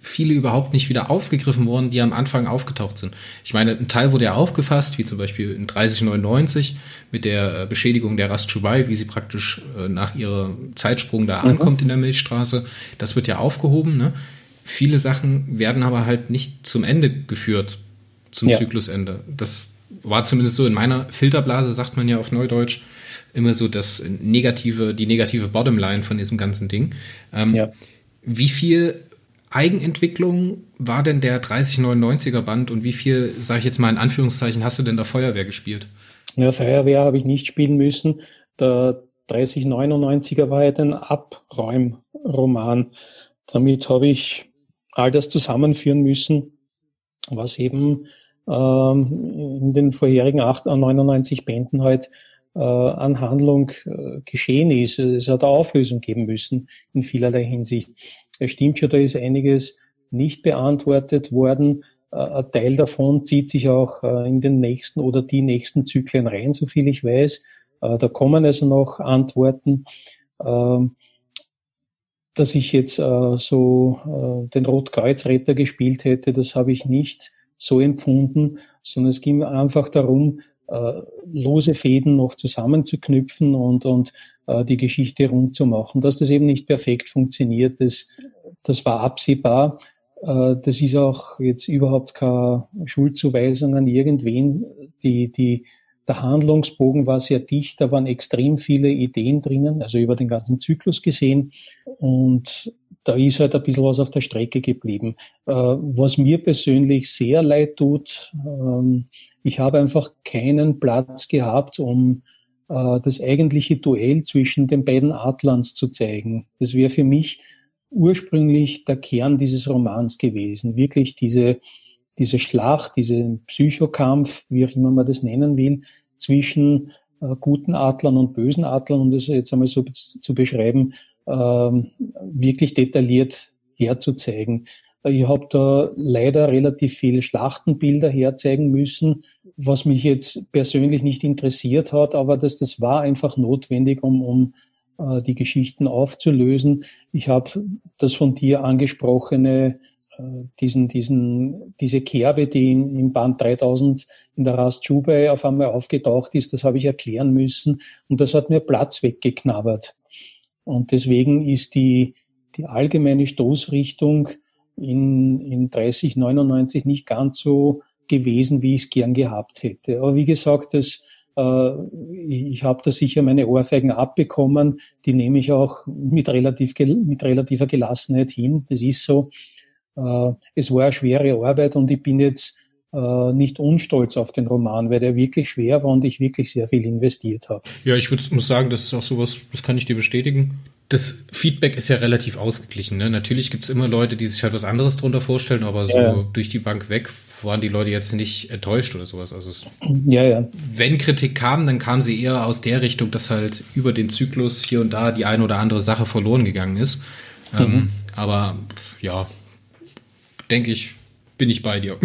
viele überhaupt nicht wieder aufgegriffen worden, die am Anfang aufgetaucht sind. Ich meine, ein Teil wurde ja aufgefasst, wie zum Beispiel in 3099 mit der äh, Beschädigung der Rastschubai, wie sie praktisch äh, nach ihrem Zeitsprung da mhm. ankommt in der Milchstraße. Das wird ja aufgehoben. Ne? Viele Sachen werden aber halt nicht zum Ende geführt, zum ja. Zyklusende. Das war zumindest so in meiner Filterblase, sagt man ja auf Neudeutsch, immer so das negative, die negative Bottomline von diesem ganzen Ding. Ähm, ja. Wie viel Eigenentwicklung war denn der 3099er Band und wie viel, sage ich jetzt mal in Anführungszeichen, hast du denn da Feuerwehr gespielt? Ja, Feuerwehr habe ich nicht spielen müssen. Der 3099er war ja ein Abräumroman. Damit habe ich all das zusammenführen müssen, was eben ähm, in den vorherigen 8, 99 Bänden halt äh, an Handlung äh, geschehen ist. Es hat eine Auflösung geben müssen in vielerlei Hinsicht. Es stimmt schon, da ist einiges nicht beantwortet worden. Äh, ein Teil davon zieht sich auch äh, in den nächsten oder die nächsten Zyklen rein, so viel ich weiß. Äh, da kommen also noch Antworten. Ähm, dass ich jetzt so den Rotkreuzretter gespielt hätte, das habe ich nicht so empfunden, sondern es ging einfach darum, lose Fäden noch zusammenzuknüpfen und, und die Geschichte rund zu machen. Dass das eben nicht perfekt funktioniert, das, das war absehbar. Äh, das ist auch jetzt überhaupt keine Schuldzuweisung an irgendwen. Die, die, der Handlungsbogen war sehr dicht, da waren extrem viele Ideen drinnen, also über den ganzen Zyklus gesehen. Und da ist halt ein bisschen was auf der Strecke geblieben. Äh, was mir persönlich sehr leid tut, ähm, ich habe einfach keinen Platz gehabt, um äh, das eigentliche Duell zwischen den beiden Adlans zu zeigen. Das wäre für mich ursprünglich der Kern dieses Romans gewesen. Wirklich diese, diese Schlacht, diese Psychokampf, wie auch immer man das nennen will, zwischen äh, guten Adlern und bösen Adlern, um das jetzt einmal so zu beschreiben, äh, wirklich detailliert herzuzeigen. Ich habe da leider relativ viele Schlachtenbilder herzeigen müssen, was mich jetzt persönlich nicht interessiert hat, aber das, das war einfach notwendig, um, um äh, die Geschichten aufzulösen. Ich habe das von dir angesprochene, diesen, diesen, diese Kerbe, die in, im Band 3000 in der Rast Chubai auf einmal aufgetaucht ist, das habe ich erklären müssen und das hat mir Platz weggeknabbert. Und deswegen ist die, die allgemeine Stoßrichtung in, in 3099 nicht ganz so gewesen, wie ich es gern gehabt hätte. Aber wie gesagt, das äh, ich habe da sicher meine Ohrfeigen abbekommen. Die nehme ich auch mit, relativ, mit relativer Gelassenheit hin. Das ist so. Äh, es war eine schwere Arbeit und ich bin jetzt äh, nicht unstolz auf den Roman, weil der wirklich schwer war und ich wirklich sehr viel investiert habe. Ja, ich würd, muss sagen, das ist auch sowas, das kann ich dir bestätigen. Das Feedback ist ja relativ ausgeglichen. Ne? Natürlich gibt es immer Leute, die sich halt was anderes drunter vorstellen, aber so ja. durch die Bank weg waren die Leute jetzt nicht enttäuscht oder sowas. Also es, ja, ja. wenn Kritik kam, dann kam sie eher aus der Richtung, dass halt über den Zyklus hier und da die eine oder andere Sache verloren gegangen ist. Ähm, mhm. Ähm, aber ja, denke ich, bin ich bei dir.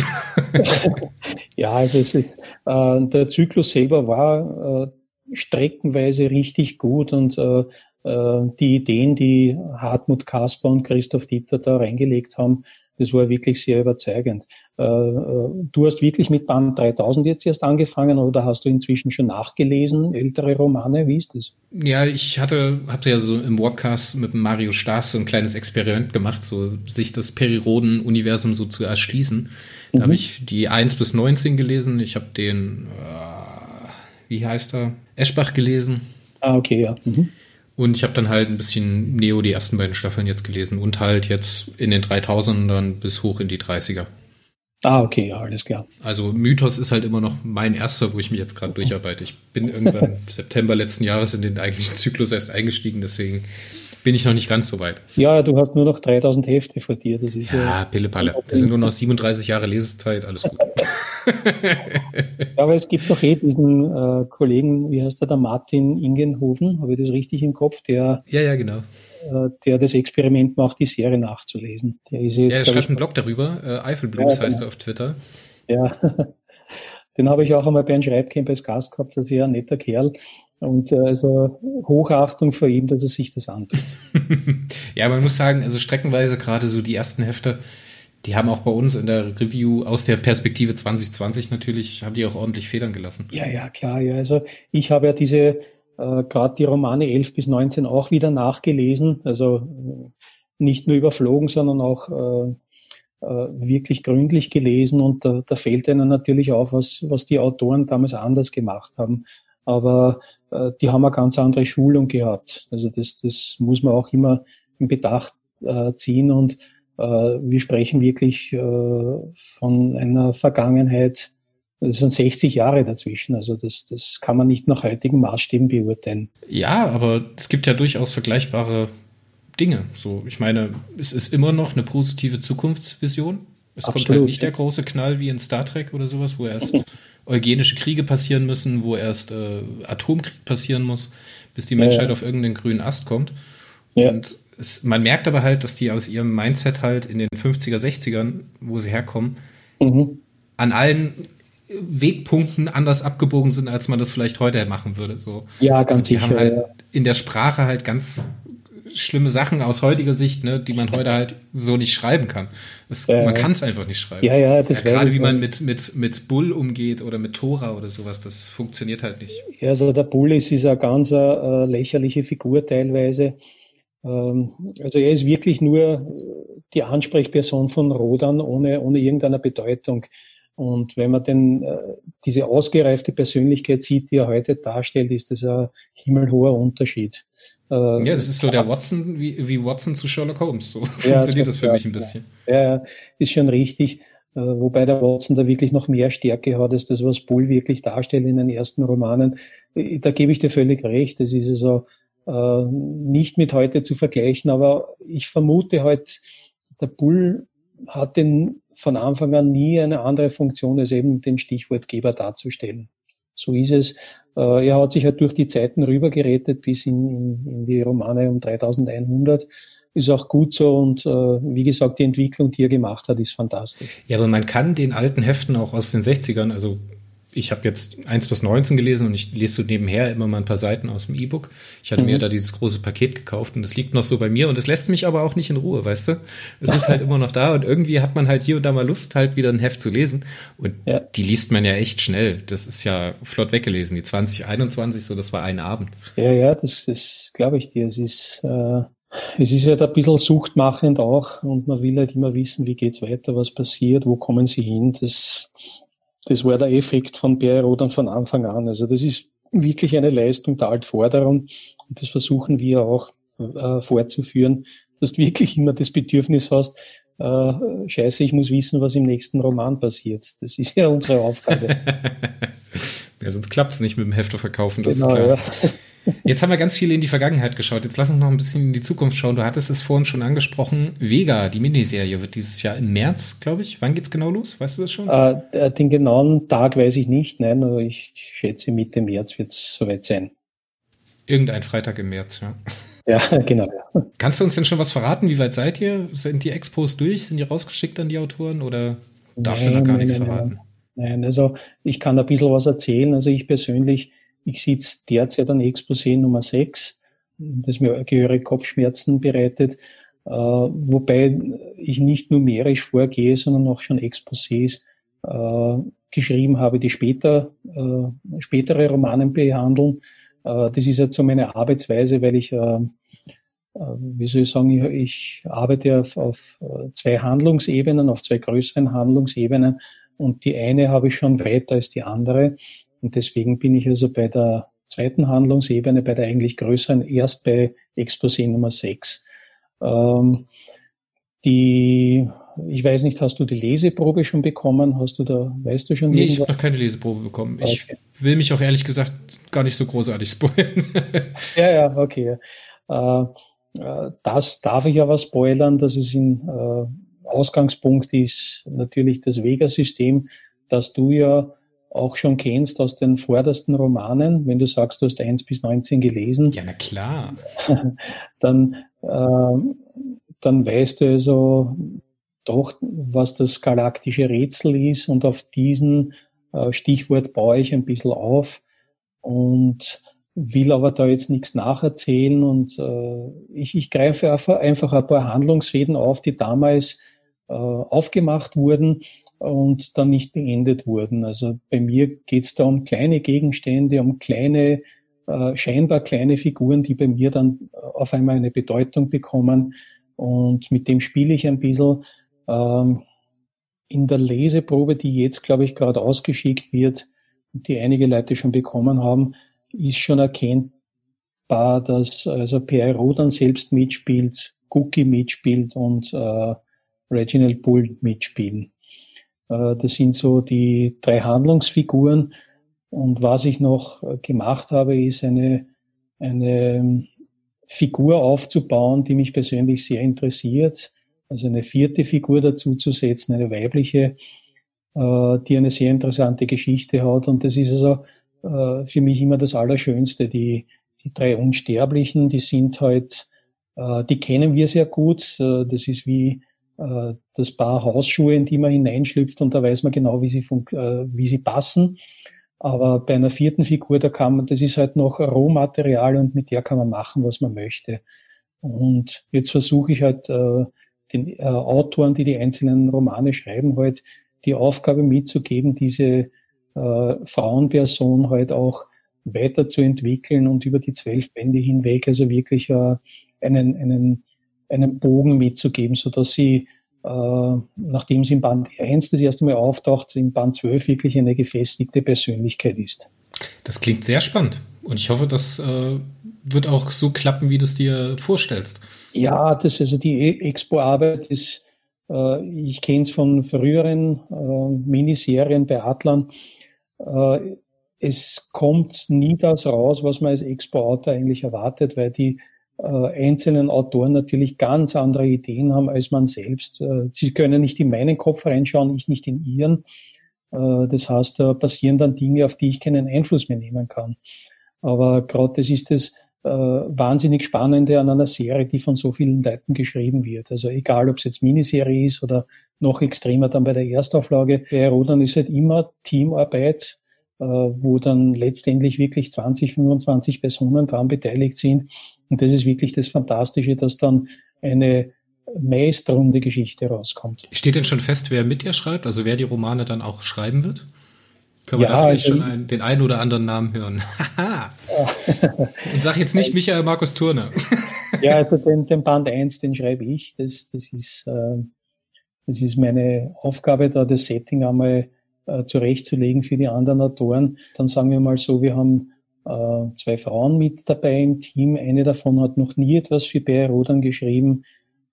ja, also ist, äh, der Zyklus selber war äh, streckenweise richtig gut und äh, äh die Ideen, die Hartmut Kasper und Christoph Dieter da reingelegt haben, das war wirklich sehr überzeugend. Äh, äh, du hast wirklich mit Band 3000 jetzt erst angefangen oder hast du inzwischen schon nachgelesen, ältere Romane? Wie ist das? Ja, ich hatte, hatte ja so im Warpcast mit Mario Staas so ein kleines Experiment gemacht, so sich das Periroden-Universum so zu erschließen. Da mhm. habe ich die 1 bis 19 gelesen. Ich habe den, äh, wie heißt er? Eschbach gelesen. Ah, okay, ja. Mhm. Und ich habe dann halt ein bisschen Neo die ersten beiden Staffeln jetzt gelesen und halt jetzt in den 3000ern bis hoch in die 30er. Ah, okay, ja, alles klar. Also Mythos ist halt immer noch mein erster, wo ich mich jetzt gerade durcharbeite. Ich bin irgendwann September letzten Jahres in den eigentlichen Zyklus erst eingestiegen, deswegen bin ich noch nicht ganz so weit. Ja, du hast nur noch 3000 Hefte vor dir. Das ist ja, ja Pillepalle. Das sind nur noch 37 Jahre Lesezeit, alles gut. ja, aber es gibt noch eh diesen äh, Kollegen, wie heißt der, der Martin Ingenhofen, habe ich das richtig im Kopf, der, ja, ja, genau. Äh, der das Experiment macht, die Serie nachzulesen. Der ist jetzt, ja, er schreibt einen Blog darüber, äh, Eifelblues ja, heißt genau. er auf Twitter. Ja, den habe ich auch einmal bei einem Schreibcamp als Gast gehabt, das ist ja ein netter Kerl. Und äh, also Hochachtung vor ihm, dass er sich das antut. ja, man muss sagen, also streckenweise gerade so die ersten Hefte, die haben auch bei uns in der Review aus der Perspektive 2020 natürlich, haben die auch ordentlich Federn gelassen. Ja, ja, klar. Ja. Also ich habe ja diese, äh, gerade die Romane 11 bis 19 auch wieder nachgelesen. Also äh, nicht nur überflogen, sondern auch äh, äh, wirklich gründlich gelesen und da, da fällt einem natürlich auf, was, was die Autoren damals anders gemacht haben. Aber äh, die haben eine ganz andere Schulung gehabt. Also das, das muss man auch immer in Bedacht äh, ziehen und äh, wir sprechen wirklich äh, von einer Vergangenheit, das sind 60 Jahre dazwischen. Also das, das kann man nicht nach heutigen Maßstäben beurteilen. Ja, aber es gibt ja durchaus vergleichbare Dinge. So, ich meine, es ist immer noch eine positive Zukunftsvision. Es Absolut. kommt halt nicht der große Knall wie in Star Trek oder sowas, wo erst eugenische Kriege passieren müssen, wo erst äh, Atomkrieg passieren muss, bis die Menschheit ja. auf irgendeinen grünen Ast kommt. Ja. Und es, man merkt aber halt, dass die aus ihrem Mindset halt in den 50er, 60ern, wo sie herkommen, mhm. an allen Wegpunkten anders abgebogen sind, als man das vielleicht heute machen würde. So. Ja, ganz sicher. Die haben halt ja. in der Sprache halt ganz schlimme Sachen aus heutiger Sicht, ne, die man heute halt so nicht schreiben kann. Es, äh, man kann es einfach nicht schreiben. Ja, ja, das ja, Gerade wie man mit, mit, mit Bull umgeht oder mit Tora oder sowas, das funktioniert halt nicht. Ja, also der Bull ist, ist eine ganz äh, lächerliche Figur teilweise. Ähm, also er ist wirklich nur die Ansprechperson von Rodan ohne, ohne irgendeine Bedeutung. Und wenn man denn äh, diese ausgereifte Persönlichkeit sieht, die er heute darstellt, ist das ein himmelhoher Unterschied. Äh, ja, das ist so der Watson, wie, wie Watson zu Sherlock Holmes. So ja, funktioniert das für mich ein bisschen. Ja, ist schon richtig. Äh, wobei der Watson da wirklich noch mehr Stärke hat, als das, was Bull wirklich darstellt in den ersten Romanen. Äh, da gebe ich dir völlig recht. Das ist also äh, nicht mit heute zu vergleichen, aber ich vermute halt, der Bull hat den von Anfang an nie eine andere Funktion als eben den Stichwortgeber darzustellen. So ist es. Äh, er hat sich halt durch die Zeiten rübergerettet bis in, in, in die Romane um 3100 ist auch gut so und äh, wie gesagt, die Entwicklung, die er gemacht hat, ist fantastisch. Ja, aber man kann den alten Heften auch aus den 60ern, also ich habe jetzt 1 bis 19 gelesen und ich lese so nebenher immer mal ein paar Seiten aus dem E-Book. Ich hatte mhm. mir da dieses große Paket gekauft und das liegt noch so bei mir und es lässt mich aber auch nicht in Ruhe, weißt du? Es ist halt immer noch da und irgendwie hat man halt hier und da mal Lust, halt wieder ein Heft zu lesen. Und ja. die liest man ja echt schnell. Das ist ja flott weggelesen. Die 2021, so, das war ein Abend. Ja, ja, das, das glaube ich dir. Es ist, äh, es ist halt ein bisschen suchtmachend auch und man will halt immer wissen, wie geht's weiter, was passiert, wo kommen sie hin. Das das war der Effekt von BRO dann von Anfang an. Also das ist wirklich eine Leistung der Altforderung und das versuchen wir auch äh, fortzuführen, dass du wirklich immer das Bedürfnis hast, äh, scheiße, ich muss wissen, was im nächsten Roman passiert. Das ist ja unsere Aufgabe. ja, sonst klappt es nicht mit dem Hefte verkaufen, das genau, ist klar. Ja. Jetzt haben wir ganz viel in die Vergangenheit geschaut. Jetzt lass uns noch ein bisschen in die Zukunft schauen. Du hattest es vorhin schon angesprochen. Vega, die Miniserie, wird dieses Jahr im März, glaube ich. Wann geht's genau los? Weißt du das schon? Äh, den genauen Tag weiß ich nicht. Nein, aber ich schätze, Mitte März wird es soweit sein. Irgendein Freitag im März, ja. Ja, genau. Ja. Kannst du uns denn schon was verraten? Wie weit seid ihr? Sind die Expos durch? Sind die rausgeschickt an die Autoren oder darfst nein, du noch gar nein, nichts nein, verraten? Nein, also ich kann ein bisschen was erzählen. Also ich persönlich ich sitze derzeit an Exposé Nummer 6, das mir gehörige Kopfschmerzen bereitet, äh, wobei ich nicht numerisch vorgehe, sondern auch schon Exposés äh, geschrieben habe, die später, äh, spätere Romanen behandeln. Äh, das ist jetzt so meine Arbeitsweise, weil ich, äh, äh, wie soll ich sagen, ich, ich arbeite auf, auf zwei Handlungsebenen, auf zwei größeren Handlungsebenen und die eine habe ich schon weiter als die andere. Und deswegen bin ich also bei der zweiten Handlungsebene, bei der eigentlich größeren, erst bei Exposé Nummer 6. Ähm, die, ich weiß nicht, hast du die Leseprobe schon bekommen? Hast du da, weißt du schon? Nee, ich habe noch keine Leseprobe bekommen. Ich okay. will mich auch ehrlich gesagt gar nicht so großartig spoilern. ja, ja, okay. Äh, äh, das darf ich aber spoilern, dass es ein äh, Ausgangspunkt ist natürlich das Vega-System, dass du ja auch schon kennst aus den vordersten Romanen, wenn du sagst, du hast 1 bis 19 gelesen. Ja, na klar. Dann, äh, dann weißt du also doch, was das galaktische Rätsel ist und auf diesen äh, Stichwort baue ich ein bisschen auf und will aber da jetzt nichts nacherzählen und äh, ich, ich greife einfach, ein paar Handlungsfäden auf, die damals äh, aufgemacht wurden und dann nicht beendet wurden. Also bei mir geht es da um kleine Gegenstände, um kleine, äh, scheinbar kleine Figuren, die bei mir dann auf einmal eine Bedeutung bekommen. Und mit dem spiele ich ein bisschen. Ähm, in der Leseprobe, die jetzt, glaube ich, gerade ausgeschickt wird die einige Leute schon bekommen haben, ist schon erkennbar, dass also Pierre Rodan selbst mitspielt, Cookie mitspielt und äh, Reginald Bull mitspielen. Äh, das sind so die drei Handlungsfiguren. Und was ich noch äh, gemacht habe, ist eine, eine Figur aufzubauen, die mich persönlich sehr interessiert. Also eine vierte Figur dazu zu setzen, eine weibliche, äh, die eine sehr interessante Geschichte hat. Und das ist also für mich immer das Allerschönste. Die, die drei Unsterblichen, die sind halt, die kennen wir sehr gut. Das ist wie das Paar Hausschuhe, in die man hineinschlüpft und da weiß man genau, wie sie, äh, wie sie passen. Aber bei einer vierten Figur, da kann man, das ist halt noch Rohmaterial und mit der kann man machen, was man möchte. Und jetzt versuche ich halt äh, den äh, Autoren, die die einzelnen Romane schreiben, halt die Aufgabe mitzugeben, diese äh, Frauenperson halt auch weiterzuentwickeln und über die zwölf Bände hinweg also wirklich äh, einen, einen, einen Bogen mitzugeben, so dass sie äh, nachdem sie im Band 1 das erste Mal auftaucht, im Band 12 wirklich eine gefestigte Persönlichkeit ist. Das klingt sehr spannend und ich hoffe, das äh, wird auch so klappen, wie du es dir vorstellst. Ja, das also die e- Expo-Arbeit ist, äh, ich kenne es von früheren äh, Miniserien bei Atlan. Äh, es kommt nie das raus, was man als Expo-Autor eigentlich erwartet, weil die einzelnen Autoren natürlich ganz andere Ideen haben als man selbst. Äh, sie können nicht in meinen Kopf reinschauen, ich nicht in ihren. Äh, das heißt, da passieren dann Dinge, auf die ich keinen Einfluss mehr nehmen kann. Aber gerade das ist das äh, wahnsinnig Spannende an einer Serie, die von so vielen Leuten geschrieben wird. Also egal, ob es jetzt Miniserie ist oder noch extremer dann bei der Erstauflage. Bei Rodan ist halt immer Teamarbeit äh, wo dann letztendlich wirklich 20, 25 Personen daran beteiligt sind. Und das ist wirklich das Fantastische, dass dann eine meisterrunde Geschichte rauskommt. Steht denn schon fest, wer mit dir schreibt, also wer die Romane dann auch schreiben wird? Können wir ja, da vielleicht also, schon einen, den einen oder anderen Namen hören? Und sag jetzt nicht Michael Markus Turner. ja, also den, den Band 1, den schreibe ich. Das, das, ist, äh, das ist meine Aufgabe, da das Setting einmal äh, zurechtzulegen für die anderen Autoren. Dann sagen wir mal so, wir haben äh, zwei Frauen mit dabei im Team. Eine davon hat noch nie etwas für Bayer Rodan geschrieben.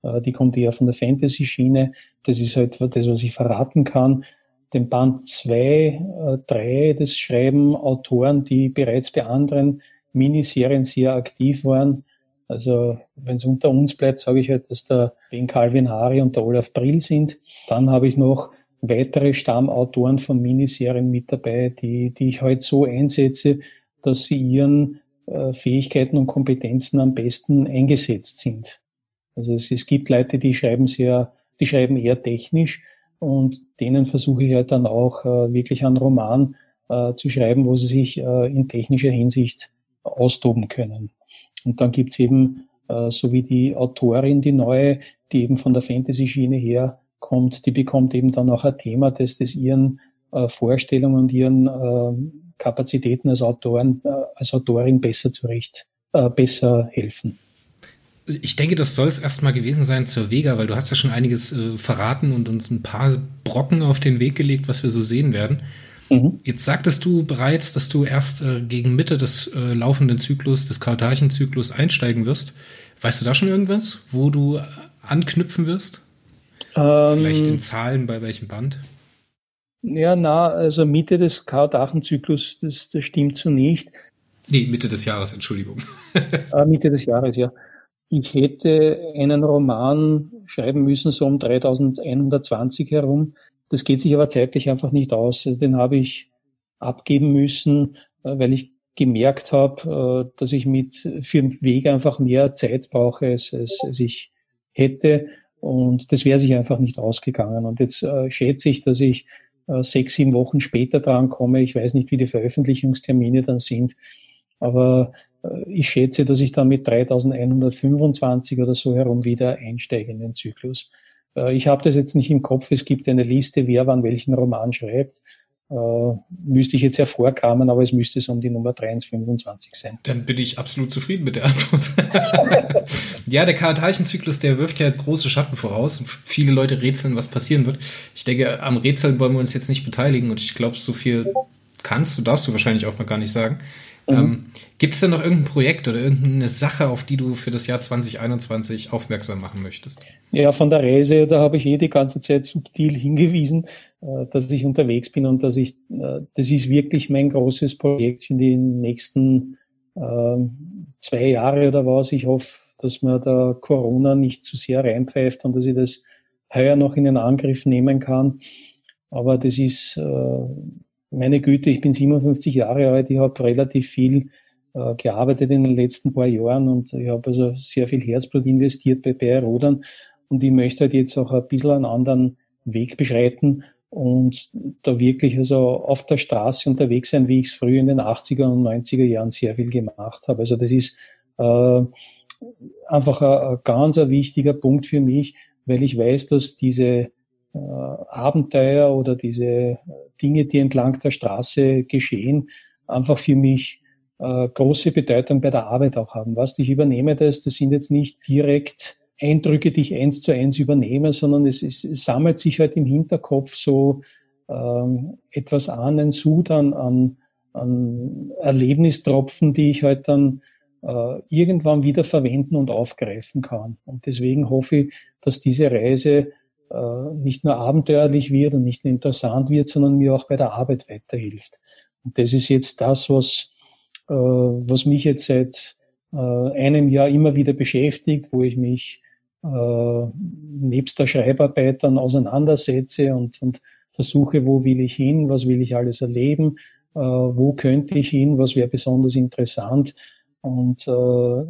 Äh, die kommt eher von der Fantasy-Schiene. Das ist halt das, was ich verraten kann. Den Band zwei, äh, drei, das schreiben Autoren, die bereits bei anderen Miniserien sehr aktiv waren. Also wenn es unter uns bleibt, sage ich halt, dass der Ben Calvin Hari und der Olaf Brill sind. Dann habe ich noch weitere Stammautoren von Miniserien mit dabei, die, die ich heute so einsetze, dass sie ihren äh, Fähigkeiten und Kompetenzen am besten eingesetzt sind. Also es, es gibt Leute, die schreiben sehr, die schreiben eher technisch und denen versuche ich halt dann auch äh, wirklich einen Roman äh, zu schreiben, wo sie sich in technischer Hinsicht austoben können. Und dann gibt's eben so wie die Autorin, die neue, die eben von der Fantasy-Schiene her kommt, die bekommt eben dann auch ein Thema, das das ihren äh, Vorstellungen und ihren äh, Kapazitäten als Autoren, äh, als Autorin besser zurecht, besser helfen. Ich denke, das soll es erstmal gewesen sein zur Vega, weil du hast ja schon einiges verraten und uns ein paar Brocken auf den Weg gelegt, was wir so sehen werden. Mhm. Jetzt sagtest du bereits, dass du erst äh, gegen Mitte des äh, laufenden Zyklus, des Kartachenzyklus einsteigen wirst. Weißt du da schon irgendwas, wo du anknüpfen wirst? Ähm, Vielleicht in Zahlen bei welchem Band? Ja, na, also Mitte des Karl-Dachen-Zyklus, das, das stimmt so nicht. Nee, Mitte des Jahres, Entschuldigung. ah, Mitte des Jahres, ja. Ich hätte einen Roman schreiben müssen, so um 3120 herum. Das geht sich aber zeitlich einfach nicht aus. Also den habe ich abgeben müssen, äh, weil ich gemerkt habe, äh, dass ich mit für den Weg einfach mehr Zeit brauche, als, als, ich hätte. Und das wäre sich einfach nicht ausgegangen. Und jetzt äh, schätze ich, dass ich sechs, sieben Wochen später dran komme. Ich weiß nicht, wie die Veröffentlichungstermine dann sind. Aber äh, ich schätze, dass ich dann mit 3125 oder so herum wieder einsteige in den Zyklus. Äh, ich habe das jetzt nicht im Kopf. Es gibt eine Liste, wer wann welchen Roman schreibt. Äh, müsste ich jetzt hervorkramen, aber es müsste es um die Nummer 3 ins 25 sein. Dann bin ich absolut zufrieden mit der Antwort. ja, der Karl-Teilchen-Zyklus, der wirft ja große Schatten voraus. Viele Leute rätseln, was passieren wird. Ich denke, am Rätseln wollen wir uns jetzt nicht beteiligen und ich glaube, so viel kannst du, darfst du wahrscheinlich auch noch gar nicht sagen. Mhm. Ähm, Gibt es denn noch irgendein Projekt oder irgendeine Sache, auf die du für das Jahr 2021 aufmerksam machen möchtest? Ja, von der Reise, da habe ich eh die ganze Zeit subtil hingewiesen, dass ich unterwegs bin und dass ich, äh, das ist wirklich mein großes Projekt in den nächsten äh, zwei Jahre oder was. Ich hoffe, dass mir da Corona nicht zu sehr reinpfeift und dass ich das heuer noch in den Angriff nehmen kann. Aber das ist, äh, meine Güte, ich bin 57 Jahre alt, ich habe relativ viel äh, gearbeitet in den letzten paar Jahren und ich habe also sehr viel Herzblut investiert bei Bayer Rodern und ich möchte halt jetzt auch ein bisschen einen anderen Weg beschreiten und da wirklich also auf der Straße unterwegs sein, wie ich es früher in den 80er und 90er Jahren sehr viel gemacht habe. Also das ist äh, einfach ein, ein ganz ein wichtiger Punkt für mich, weil ich weiß, dass diese äh, Abenteuer oder diese Dinge, die entlang der Straße geschehen, einfach für mich äh, große Bedeutung bei der Arbeit auch haben. Was ich übernehme das, das sind jetzt nicht direkt Eindrücke, die ich eins zu eins übernehme, sondern es, es, es sammelt sich halt im Hinterkopf so ähm, etwas an, ein Sud an, an, an Erlebnistropfen, die ich halt dann äh, irgendwann wieder verwenden und aufgreifen kann. Und deswegen hoffe ich, dass diese Reise äh, nicht nur abenteuerlich wird und nicht nur interessant wird, sondern mir auch bei der Arbeit weiterhilft. Und das ist jetzt das, was, äh, was mich jetzt seit äh, einem Jahr immer wieder beschäftigt, wo ich mich äh, nebst der Schreibarbeit dann auseinandersetze und, und versuche, wo will ich hin, was will ich alles erleben, äh, wo könnte ich hin, was wäre besonders interessant. Und äh,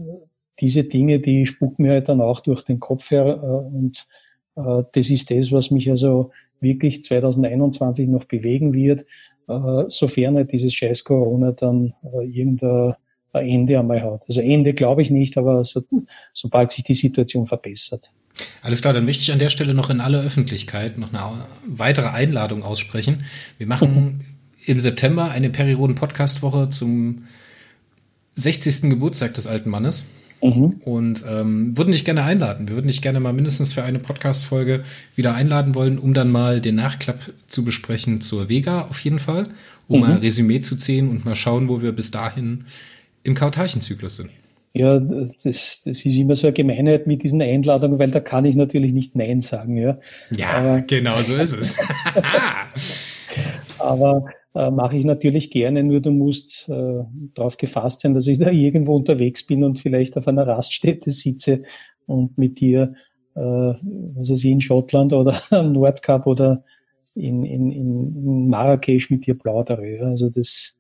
diese Dinge, die spucken mir halt dann auch durch den Kopf her äh, und äh, das ist das, was mich also wirklich 2021 noch bewegen wird, äh, sofern halt dieses scheiß Corona dann äh, irgendein Ende einmal hat. Also Ende glaube ich nicht, aber so, sobald sich die Situation verbessert. Alles klar, dann möchte ich an der Stelle noch in aller Öffentlichkeit noch eine weitere Einladung aussprechen. Wir machen im September eine Perioden-Podcast-Woche zum 60. Geburtstag des alten Mannes. Mhm. Und ähm, würden dich gerne einladen. Wir würden dich gerne mal mindestens für eine Podcast-Folge wieder einladen wollen, um dann mal den Nachklapp zu besprechen zur Vega auf jeden Fall, um mhm. mal ein Resümee zu ziehen und mal schauen, wo wir bis dahin im Kautarchenzyklus sind. Ja, das, das ist immer so eine Gemeinheit mit diesen Einladungen, weil da kann ich natürlich nicht Nein sagen. Ja, ja Aber, genau so ist es. aber äh, mache ich natürlich gerne, nur du musst äh, darauf gefasst sein, dass ich da irgendwo unterwegs bin und vielleicht auf einer Raststätte sitze und mit dir, äh, was weiß ich, in Schottland oder am Nordkap oder in, in, in Marrakesch mit dir plaudere. Also das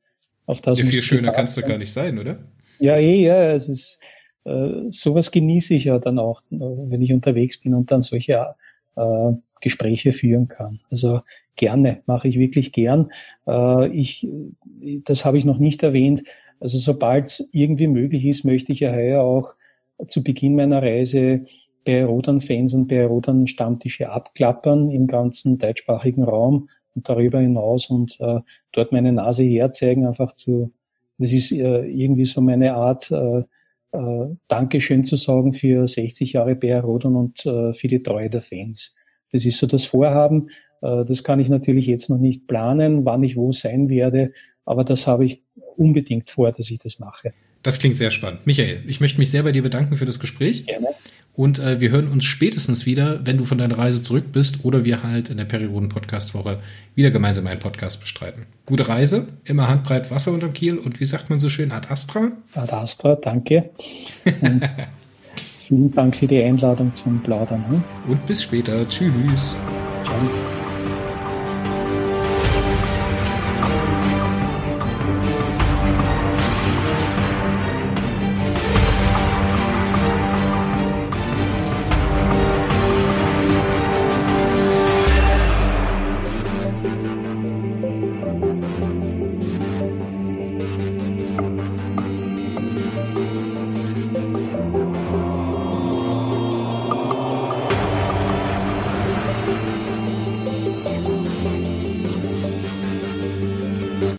auf das. Ja, viel schöner kannst du gar nicht sein, oder? Ja, eh, ja, es ist äh, sowas genieße ich ja dann auch, äh, wenn ich unterwegs bin und dann solche äh, Gespräche führen kann. Also gerne, mache ich wirklich gern. Äh, ich, das habe ich noch nicht erwähnt. Also sobald es irgendwie möglich ist, möchte ich ja heuer auch zu Beginn meiner Reise bei Rodan-Fans und bei Rodan-Stammtische abklappern im ganzen deutschsprachigen Raum und darüber hinaus und äh, dort meine Nase herzeigen, einfach zu, das ist äh, irgendwie so meine Art, äh, äh, Dankeschön zu sagen für 60 Jahre BR Rodan und äh, für die Treue der Fans. Das ist so das Vorhaben. Äh, das kann ich natürlich jetzt noch nicht planen, wann ich wo sein werde, aber das habe ich unbedingt vor, dass ich das mache. Das klingt sehr spannend. Michael, ich möchte mich sehr bei dir bedanken für das Gespräch. Gerne. Und äh, wir hören uns spätestens wieder, wenn du von deiner Reise zurück bist oder wir halt in der Perioden-Podcast-Woche wieder gemeinsam einen Podcast bestreiten. Gute Reise, immer handbreit Wasser unterm Kiel und wie sagt man so schön, Ad Astra? Ad Astra, danke. Vielen Dank für die Einladung zum Plaudern. Hm? Und bis später. Tschüss. Ciao.